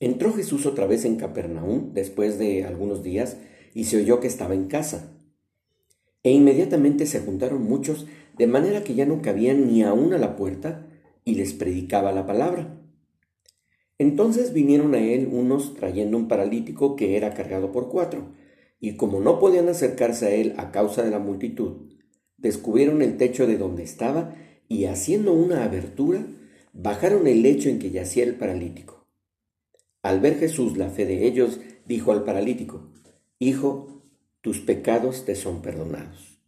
Entró Jesús otra vez en Capernaum después de algunos días y se oyó que estaba en casa. E inmediatamente se juntaron muchos, de manera que ya no cabían ni aún a la puerta, y les predicaba la palabra. Entonces vinieron a él unos trayendo un paralítico que era cargado por cuatro, y como no podían acercarse a él a causa de la multitud, descubrieron el techo de donde estaba y haciendo una abertura, bajaron el lecho en que yacía el paralítico. Al ver Jesús la fe de ellos, dijo al paralítico, Hijo, tus pecados te son perdonados.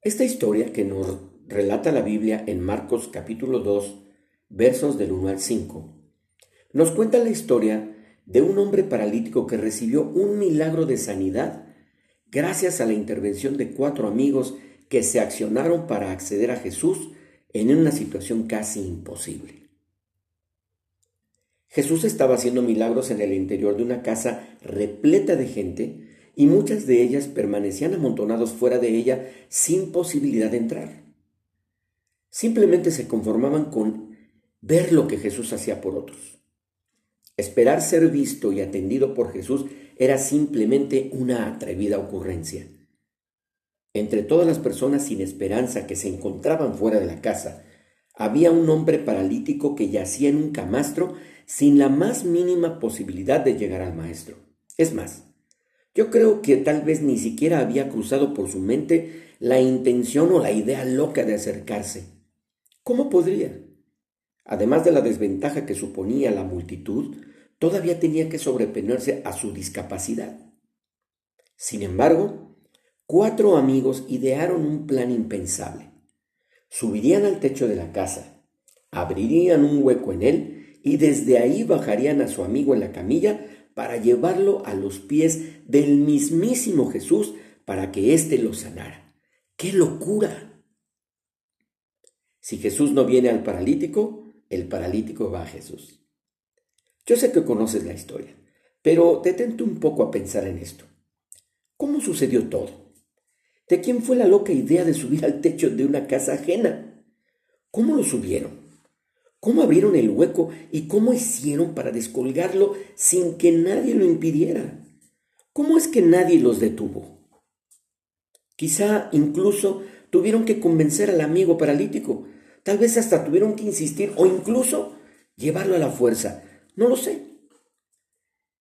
Esta historia que nos relata la Biblia en Marcos capítulo 2, versos del 1 al 5, nos cuenta la historia de un hombre paralítico que recibió un milagro de sanidad gracias a la intervención de cuatro amigos que se accionaron para acceder a Jesús en una situación casi imposible. Jesús estaba haciendo milagros en el interior de una casa repleta de gente y muchas de ellas permanecían amontonados fuera de ella sin posibilidad de entrar. Simplemente se conformaban con ver lo que Jesús hacía por otros. Esperar ser visto y atendido por Jesús era simplemente una atrevida ocurrencia. Entre todas las personas sin esperanza que se encontraban fuera de la casa, había un hombre paralítico que yacía en un camastro sin la más mínima posibilidad de llegar al maestro. Es más, yo creo que tal vez ni siquiera había cruzado por su mente la intención o la idea loca de acercarse. ¿Cómo podría? Además de la desventaja que suponía la multitud, todavía tenía que sobreponerse a su discapacidad. Sin embargo, cuatro amigos idearon un plan impensable. Subirían al techo de la casa, abrirían un hueco en él y desde ahí bajarían a su amigo en la camilla para llevarlo a los pies del mismísimo Jesús para que éste lo sanara. ¡Qué locura! Si Jesús no viene al paralítico, el paralítico va a Jesús. Yo sé que conoces la historia, pero detente un poco a pensar en esto. ¿Cómo sucedió todo? ¿De quién fue la loca idea de subir al techo de una casa ajena? ¿Cómo lo subieron? ¿Cómo abrieron el hueco y cómo hicieron para descolgarlo sin que nadie lo impidiera? ¿Cómo es que nadie los detuvo? Quizá incluso tuvieron que convencer al amigo paralítico, tal vez hasta tuvieron que insistir o incluso llevarlo a la fuerza, no lo sé.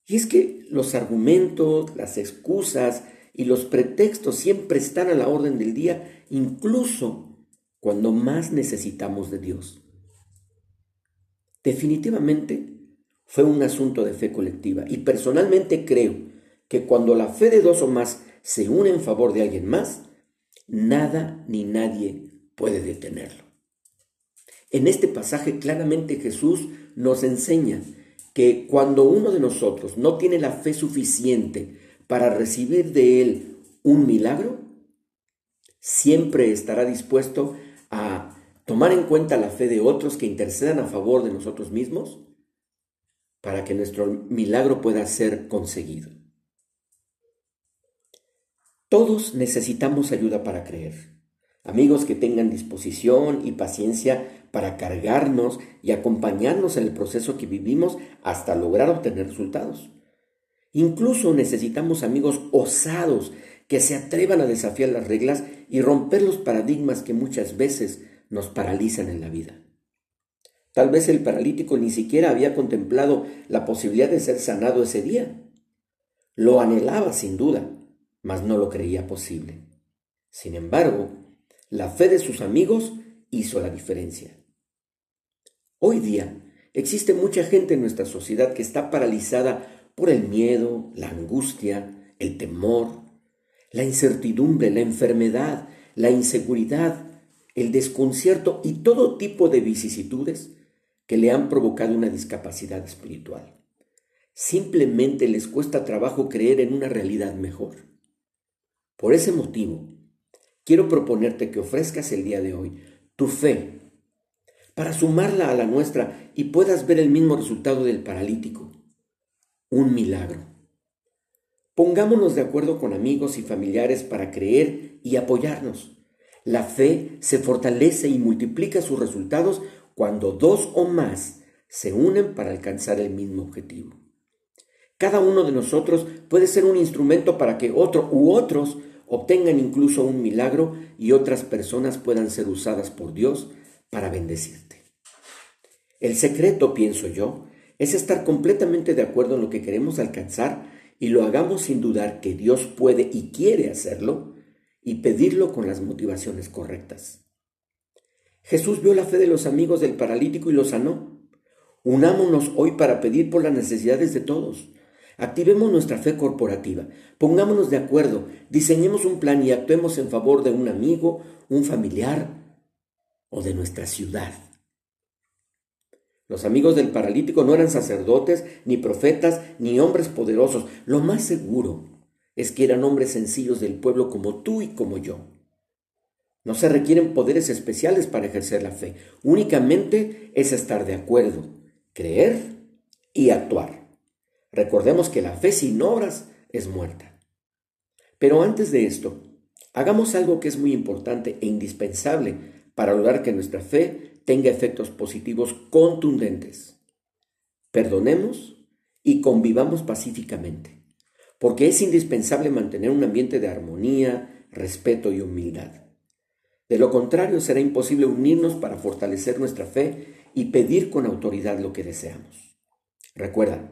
Y es que los argumentos, las excusas y los pretextos siempre están a la orden del día, incluso cuando más necesitamos de Dios. Definitivamente fue un asunto de fe colectiva y personalmente creo que cuando la fe de dos o más se une en favor de alguien más, nada ni nadie puede detenerlo. En este pasaje claramente Jesús nos enseña que cuando uno de nosotros no tiene la fe suficiente para recibir de Él un milagro, siempre estará dispuesto tomar en cuenta la fe de otros que intercedan a favor de nosotros mismos para que nuestro milagro pueda ser conseguido. Todos necesitamos ayuda para creer. Amigos que tengan disposición y paciencia para cargarnos y acompañarnos en el proceso que vivimos hasta lograr obtener resultados. Incluso necesitamos amigos osados que se atrevan a desafiar las reglas y romper los paradigmas que muchas veces nos paralizan en la vida. Tal vez el paralítico ni siquiera había contemplado la posibilidad de ser sanado ese día. Lo anhelaba sin duda, mas no lo creía posible. Sin embargo, la fe de sus amigos hizo la diferencia. Hoy día existe mucha gente en nuestra sociedad que está paralizada por el miedo, la angustia, el temor, la incertidumbre, la enfermedad, la inseguridad, el desconcierto y todo tipo de vicisitudes que le han provocado una discapacidad espiritual. Simplemente les cuesta trabajo creer en una realidad mejor. Por ese motivo, quiero proponerte que ofrezcas el día de hoy tu fe para sumarla a la nuestra y puedas ver el mismo resultado del paralítico. Un milagro. Pongámonos de acuerdo con amigos y familiares para creer y apoyarnos. La fe se fortalece y multiplica sus resultados cuando dos o más se unen para alcanzar el mismo objetivo. Cada uno de nosotros puede ser un instrumento para que otro u otros obtengan incluso un milagro y otras personas puedan ser usadas por Dios para bendecirte. El secreto, pienso yo, es estar completamente de acuerdo en lo que queremos alcanzar y lo hagamos sin dudar que Dios puede y quiere hacerlo y pedirlo con las motivaciones correctas. Jesús vio la fe de los amigos del paralítico y lo sanó. Unámonos hoy para pedir por las necesidades de todos. Activemos nuestra fe corporativa, pongámonos de acuerdo, diseñemos un plan y actuemos en favor de un amigo, un familiar o de nuestra ciudad. Los amigos del paralítico no eran sacerdotes, ni profetas, ni hombres poderosos. Lo más seguro es que eran hombres sencillos del pueblo como tú y como yo. No se requieren poderes especiales para ejercer la fe. Únicamente es estar de acuerdo, creer y actuar. Recordemos que la fe sin obras es muerta. Pero antes de esto, hagamos algo que es muy importante e indispensable para lograr que nuestra fe tenga efectos positivos contundentes. Perdonemos y convivamos pacíficamente, porque es indispensable mantener un ambiente de armonía, respeto y humildad. De lo contrario, será imposible unirnos para fortalecer nuestra fe y pedir con autoridad lo que deseamos. Recuerda,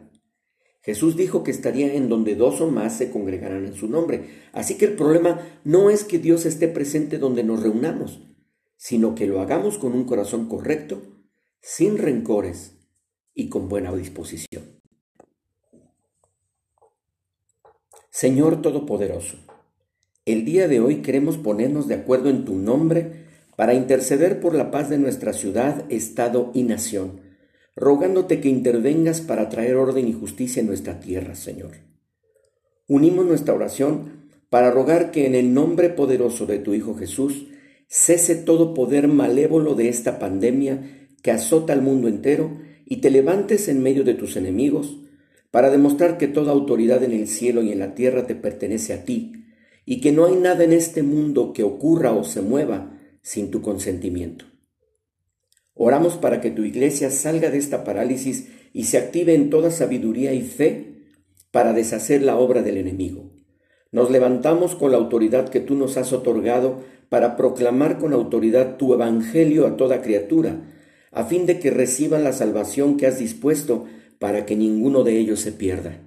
Jesús dijo que estaría en donde dos o más se congregarán en su nombre, así que el problema no es que Dios esté presente donde nos reunamos, sino que lo hagamos con un corazón correcto, sin rencores y con buena disposición. Señor Todopoderoso, el día de hoy queremos ponernos de acuerdo en tu nombre para interceder por la paz de nuestra ciudad, estado y nación, rogándote que intervengas para traer orden y justicia en nuestra tierra, Señor. Unimos nuestra oración para rogar que en el nombre poderoso de tu Hijo Jesús, cese todo poder malévolo de esta pandemia que azota al mundo entero y te levantes en medio de tus enemigos para demostrar que toda autoridad en el cielo y en la tierra te pertenece a ti y que no hay nada en este mundo que ocurra o se mueva sin tu consentimiento. Oramos para que tu iglesia salga de esta parálisis y se active en toda sabiduría y fe para deshacer la obra del enemigo. Nos levantamos con la autoridad que tú nos has otorgado para proclamar con autoridad tu evangelio a toda criatura, a fin de que reciban la salvación que has dispuesto para que ninguno de ellos se pierda.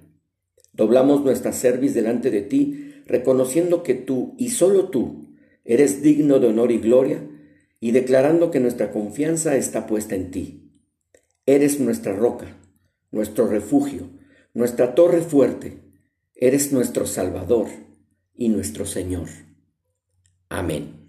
Doblamos nuestra cerviz delante de ti, reconociendo que tú y solo tú eres digno de honor y gloria, y declarando que nuestra confianza está puesta en ti. Eres nuestra roca, nuestro refugio, nuestra torre fuerte, eres nuestro Salvador y nuestro Señor. Amén.